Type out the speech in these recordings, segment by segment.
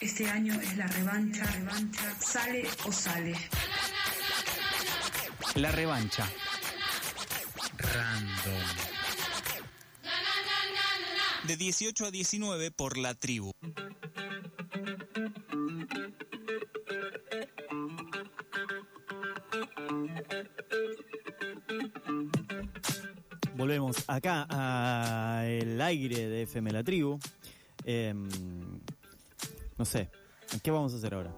Este año es la revancha, revancha, sale o sale. La revancha. Random. De 18 a 19 por la tribu. Volvemos acá al aire de FM La Tribu. Em, no sé, ¿qué vamos a hacer ahora?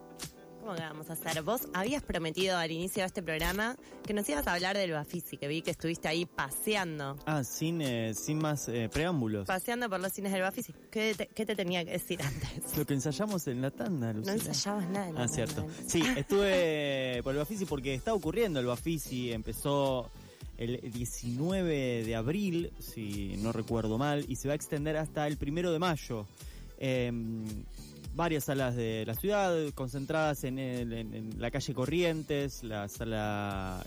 ¿Cómo que vamos a hacer? Vos habías prometido al inicio de este programa que nos ibas a hablar del Bafisi, que vi que estuviste ahí paseando. Ah, sin, eh, sin más eh, preámbulos. Paseando por los cines del Bafisi. ¿Qué te, qué te tenía que decir antes? Lo que ensayamos en la tanda, No Lucila. ensayabas nada. en la Ah, cierto. Sí, estuve por el Bafisi porque está ocurriendo el Bafisi. Empezó el 19 de abril, si no recuerdo mal, y se va a extender hasta el primero de mayo. Em, varias salas de la ciudad concentradas en, el- en- en la calle Corrientes, la sala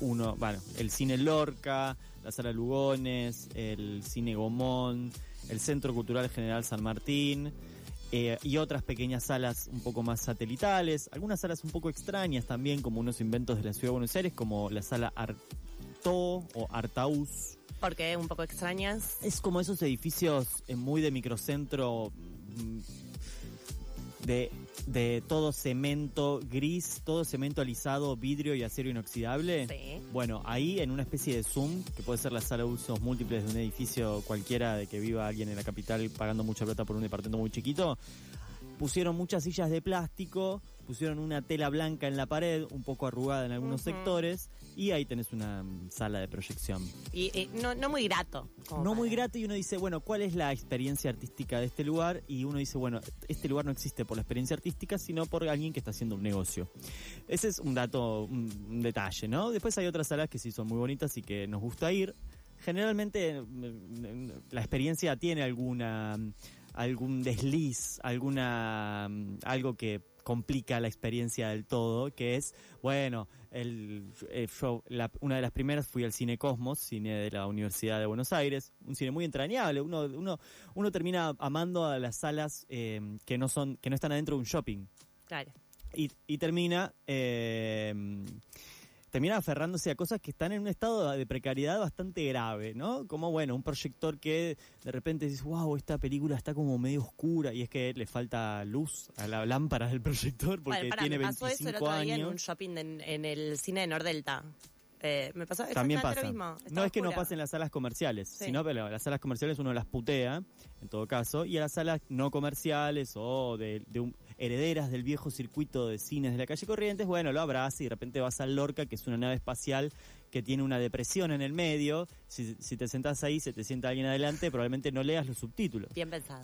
1, bueno, el cine Lorca, la sala Lugones, el cine Gomón, el Centro Cultural General San Martín eh, y otras pequeñas salas un poco más satelitales, algunas salas un poco extrañas también, como unos inventos de la ciudad de Buenos Aires, como la sala Arto o Artaus. Porque un poco extrañas. Es como esos edificios eh, muy de microcentro, de, de todo cemento gris, todo cemento alisado, vidrio y acero inoxidable. Sí. Bueno, ahí en una especie de Zoom, que puede ser la sala de usos múltiples de un edificio cualquiera de que viva alguien en la capital pagando mucha plata por un departamento muy chiquito, pusieron muchas sillas de plástico, pusieron una tela blanca en la pared, un poco arrugada en algunos sectores, y ahí tenés una mm, sala de proyección. Y, y no, no muy grato. No muy grato y uno dice, bueno, ¿cuál es la experiencia artística de este lugar? Y uno dice, bueno, este lugar no existe por la experiencia artística, sino por alguien que está haciendo un negocio. Ese es un dato, un, un detalle, ¿no? Después hay otras salas que sí son muy bonitas y que nos gusta ir. Generalmente mm, la experiencia tiene alguna algún desliz, alguna mm, algo que complica la experiencia del todo, que es, bueno, el, el show- la- una de las primeras fui al Cine Cosmos, cine de la Universidad de Buenos Aires, un cine muy entrañable, uno, uno, uno termina amando a las salas eh, que no son, que no están adentro de un shopping. Claro. Y, y termina eh, termina aferrándose a cosas que están en un estado de precariedad bastante grave, ¿no? Como, bueno, un proyector que de repente dices, wow, esta película está como medio oscura y es que le falta luz a la lámpara del proyector porque Bueno, pará, tiene me pasó eso el 25 otro día en un años. shopping en, en el cine de Nordelta. Eh, me pasó También pasa. lo mismo. No es que no oscura. pase en las salas comerciales, Sí. sino que la- las salas comerciales uno las putea, en todo caso, y a las salas no comerciales o de, de un- herederas del viejo circuito de cines de la calle Corrientes, bueno, lo abraza y de repente vas al Lorca, que es una nave espacial que tiene una depresión en el medio. Si, si te sentás ahí, se te sienta alguien adelante, probablemente no leas los subtítulos Bien pensado.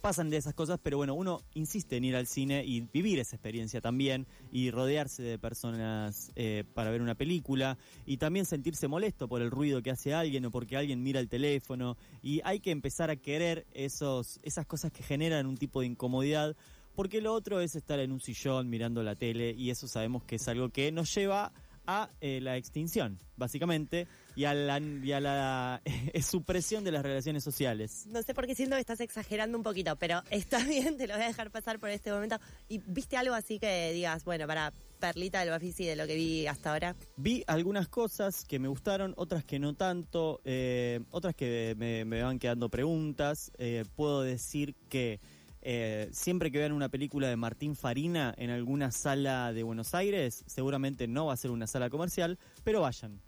pasan de esas cosas, pero bueno, uno insiste en ir al cine y vivir esa experiencia también y rodearse de personas eh, para ver una película y también sentirse molesto por el ruido que hace alguien o porque alguien mira el teléfono y hay que empezar a querer esos, esas cosas que generan un tipo de incomodidad porque lo otro es estar en un sillón mirando la tele y eso sabemos que es algo que nos lleva a eh, la extinción, básicamente, y a la, y a la supresión de las relaciones sociales. No sé por qué siento que estás exagerando un poquito, pero está bien, te lo voy a dejar pasar por este momento. ¿Y viste algo así que digas, bueno, para perlita del Bafisi de lo que vi hasta ahora? Vi algunas cosas que me gustaron, otras que no tanto, eh, otras que me, me van quedando preguntas. Eh, puedo decir que eh, siempre que vean una película de Martín Farina en alguna sala de Buenos Aires, seguramente no va a ser una sala comercial, pero vayan.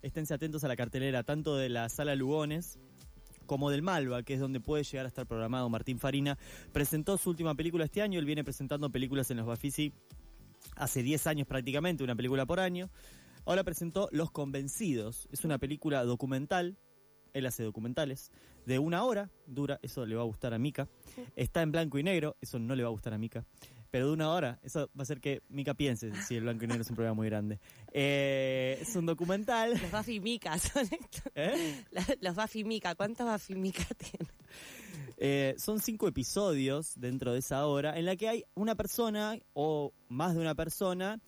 Esténse atentos a la cartelera tanto de la sala Lugones como del Malva, que es donde puede llegar a estar programado Martín Farina. Presentó su última película este año, él viene presentando películas en los Bafisi hace 10 años prácticamente, una película por año. Ahora presentó Los Convencidos, es una película documental, él hace documentales, de una hora, dura, eso le va a gustar a Mika. Está en blanco y negro, eso no le va a gustar a Mika. Pero de una hora, eso va a hacer que Mika piense si el blanco y negro es un problema muy grande. Eh, es un documental. Los Buffy Mika son estos. ¿eh? La- Los Buffy Mika, ¿cuántos Buffy Mika tienen? Eh, son cinco episodios dentro de esa hora en la que hay una persona o más de una persona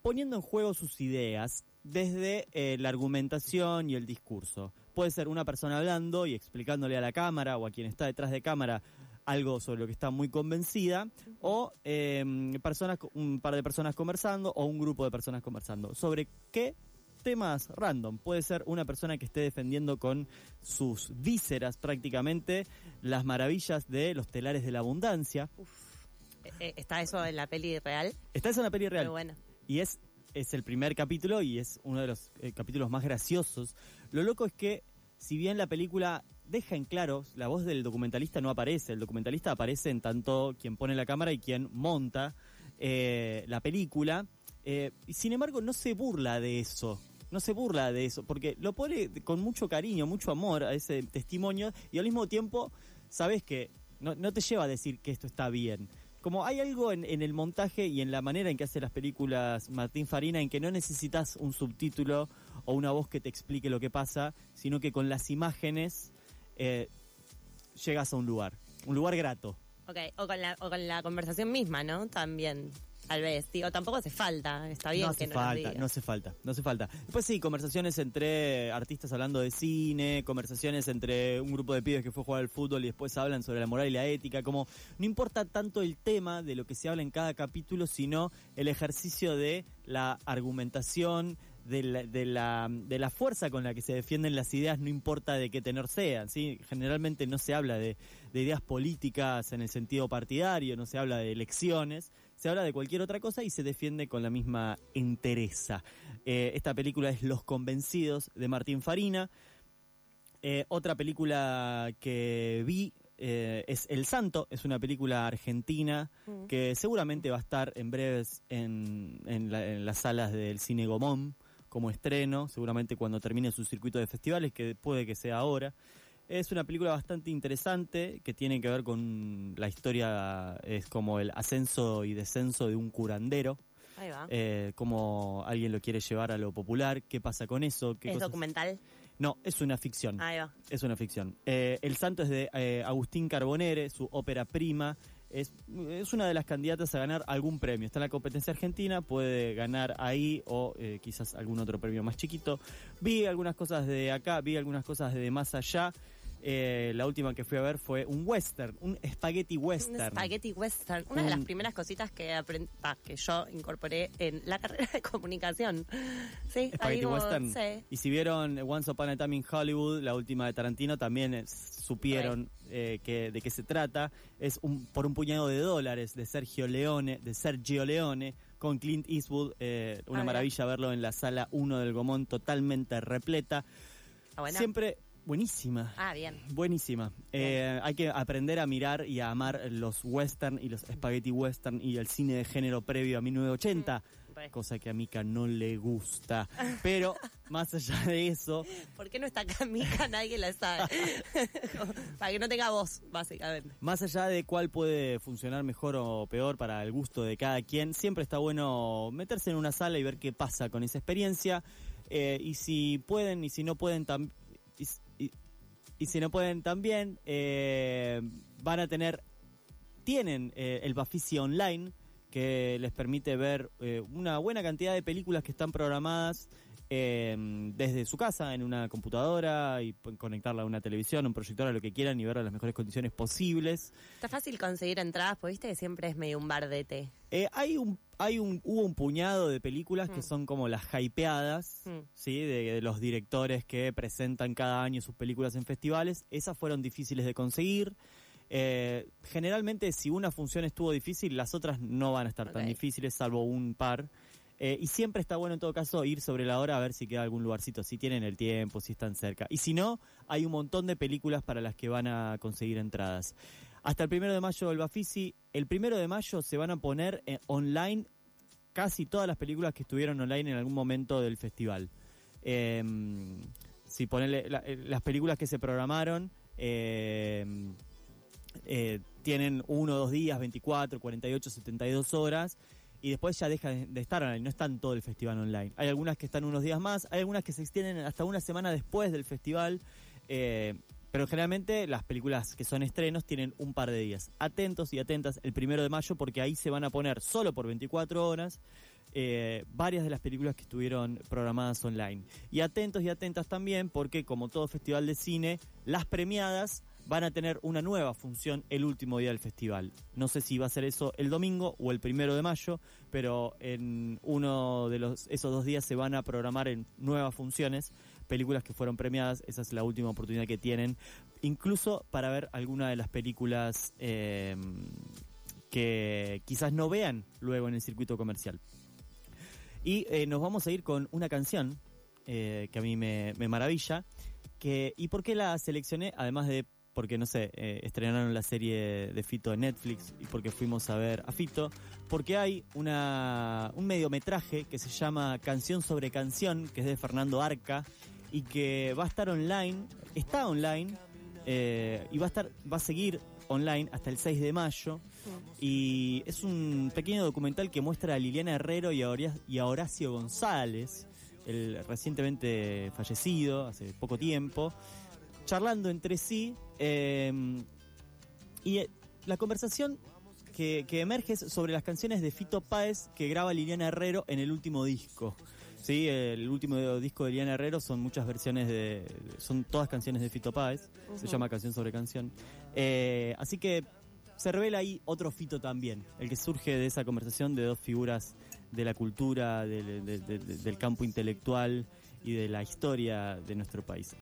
poniendo en juego sus ideas desde eh, la argumentación y el discurso. Puede ser una persona hablando y explicándole a la cámara o a quien está detrás de cámara algo sobre lo que está muy convencida, o eh, personas, un par de personas conversando o un grupo de personas conversando. ¿Sobre qué? temas random. Puede ser una persona que esté defendiendo con sus vísceras prácticamente las maravillas de los telares de la abundancia. Eh, eh, ¿Está eso en la peli real? Está eso en la peli real. Muy bueno. Y es, es el primer capítulo y es uno de los eh, capítulos más graciosos. Lo loco es que, si bien la película deja en claro, la voz del documentalista no aparece, el documentalista aparece en tanto quien pone la cámara y quien monta eh, la película. Eh, y sin embargo, no se burla de eso. No se burla de eso, porque lo pone con mucho cariño, mucho amor a ese testimonio y al mismo tiempo sabes que no, no te lleva a decir que esto está bien. Como hay algo en, el montaje y en la manera en que hace las películas Martín Farina en que no necesitas un subtítulo o una voz que te explique lo que pasa, sino que con las imágenes eh, llegas a un lugar, un lugar grato. Ok, o con, la, o con la conversación misma, ¿no? También, tal vez. Digo, tampoco hace falta, está bien no que hace no lo falta, no hace falta, no hace falta. Después sí, conversaciones entre artistas hablando de cine, conversaciones entre un grupo de pibes que fue a jugar al fútbol y después hablan sobre la moral y la ética, como no importa tanto el tema de lo que se habla en cada capítulo, sino el ejercicio de la argumentación, de la, de la, de la fuerza con la que se defienden las ideas, no importa de qué tenor sean. ¿sí? Generalmente no se habla de, de ideas políticas en el sentido partidario, no se habla de elecciones, se habla de cualquier otra cosa y se defiende con la misma entereza. Eh, esta película es Los Convencidos de Martín Farina. Eh, otra película que vi eh, es El Santo, es una película argentina Mm. que seguramente va a estar en breves en, en la- en las salas del Cine Gomón como estreno, seguramente cuando termine su circuito de festivales, que puede que sea ahora. Es una película bastante interesante que tiene que ver con la historia, es como el ascenso y descenso de un curandero, Ahí va. eh, cómo alguien lo quiere llevar a lo popular, qué pasa con eso, qué ¿Es cosas- documental? No, es una ficción. Ahí va. Es una ficción. Eh, el Santo es de eh, Agustín Carbonere, su ópera prima. Es, es una de las candidatas a ganar algún premio. Está en la competencia argentina, puede ganar ahí o eh, quizás algún otro premio más chiquito. Vi algunas cosas de acá, vi algunas cosas de más allá. Eh, la última que fui a ver fue un western, un spaghetti Un western. spaghetti western. Una de las Un- primeras cositas que aprend- ah, que yo incorporé en la carrera de comunicación. Sí, Spaghetti como- western. sí. Y si vieron Once Upon a Time in Hollywood, la última de Tarantino, también eh, supieron eh, que, de qué se trata. Es un, por un puñado de dólares de Sergio Leone, de Sergio Leone, con Clint Eastwood. eh, una Ah, maravilla verlo en la sala 1 del Gomón, totalmente repleta. Siempre buenísima. Ah, bien. Buenísima. Eh, hay que aprender a mirar y a amar los western y los spaghetti western y el cine de género previo a 1980 Re. cosa que a Mika no le gusta. Pero más allá de eso, ¿Por qué no está acá Mica? Nadie la sabe. Para que no tenga voz, básicamente. más allá de cuál puede funcionar mejor o peor para el gusto de cada quien, siempre está bueno meterse en una sala y ver qué pasa con esa experiencia. Eh, y si pueden y si no pueden también... Y, si no pueden también, eh, van a tener, tienen eh, el Bafisi Online, que les permite ver eh, una buena cantidad de películas que están programadas eh, desde su casa, en una computadora, y conectarla a una televisión, un proyector, a lo que quieran y verla en las mejores condiciones posibles. Está fácil conseguir entradas, porque viste que siempre es medio un bar de té. Eh, hay un, hay un, hubo un puñado de películas que Mm. son como las hypeadas, Mm. ¿sí? De, de los directores que presentan cada año sus películas en festivales. Esas fueron difíciles de conseguir. Eh, generalmente, si una función estuvo difícil, las otras no van a estar tan difíciles, salvo un par. Eh, y siempre está bueno, en todo caso, ir sobre la hora a ver si queda algún lugarcito, si tienen el tiempo, si están cerca. Y si no, hay un montón de películas para las que van a conseguir entradas. Hasta el primero de mayo el Bafisi. El primero de mayo se van a poner eh, online casi todas las películas que estuvieron online en algún momento del festival. Eh, si ponele la- eh, las películas que se programaron eh, tienen uno, dos días, 24, 48, 72 horas y después ya dejan de- estar online, no están todo el festival online. Hay algunas que están unos días más, hay algunas que se extienden hasta una semana después del festival, eh, pero generalmente las películas que son estrenos tienen un par de días. Atentos y atentas el primero de mayo porque ahí se van a poner solo por 24 horas eh, varias de las películas que estuvieron programadas online. Y atentos y atentas también porque como todo festival de cine, las premiadas van a tener una nueva función el último día del festival. No sé si va a ser eso el domingo o el primero de mayo, pero en uno de los, esos dos días se van a programar en nuevas funciones películas que fueron premiadas. Esa es la última oportunidad que tienen, incluso para ver alguna de las películas eh, que quizás no vean luego en el circuito comercial. Y eh, nos vamos a ir con una canción eh, que a mí me, maravilla. Que, ¿Y por qué la seleccioné? Además de porque, no sé, eh, estrenaron la serie de Fito en Netflix y porque fuimos a ver a Fito, porque hay una, un mediometraje que se llama Canción sobre Canción, que es de Fernando Arca, y que va a estar online, está online, eh, y va a, estar, va a seguir online hasta el 6 de mayo. Y es un pequeño documental que muestra a Liliana Herrero y a, Horia- y a Horacio González, el recientemente fallecido, hace poco tiempo, charlando entre sí. Eh, y eh, la conversación que, que emerge es sobre las canciones de Fito Páez que graba Liliana Herrero en el último disco. Sí, el último disco de Liliana Herrero son muchas versiones de. son todas canciones de Fito Páez. Se llama Canción sobre Canción. Eh, así que se revela ahí otro Fito también, el que surge de esa conversación de dos figuras de la cultura, del- de- de- de- del campo intelectual y de la historia de nuestro país.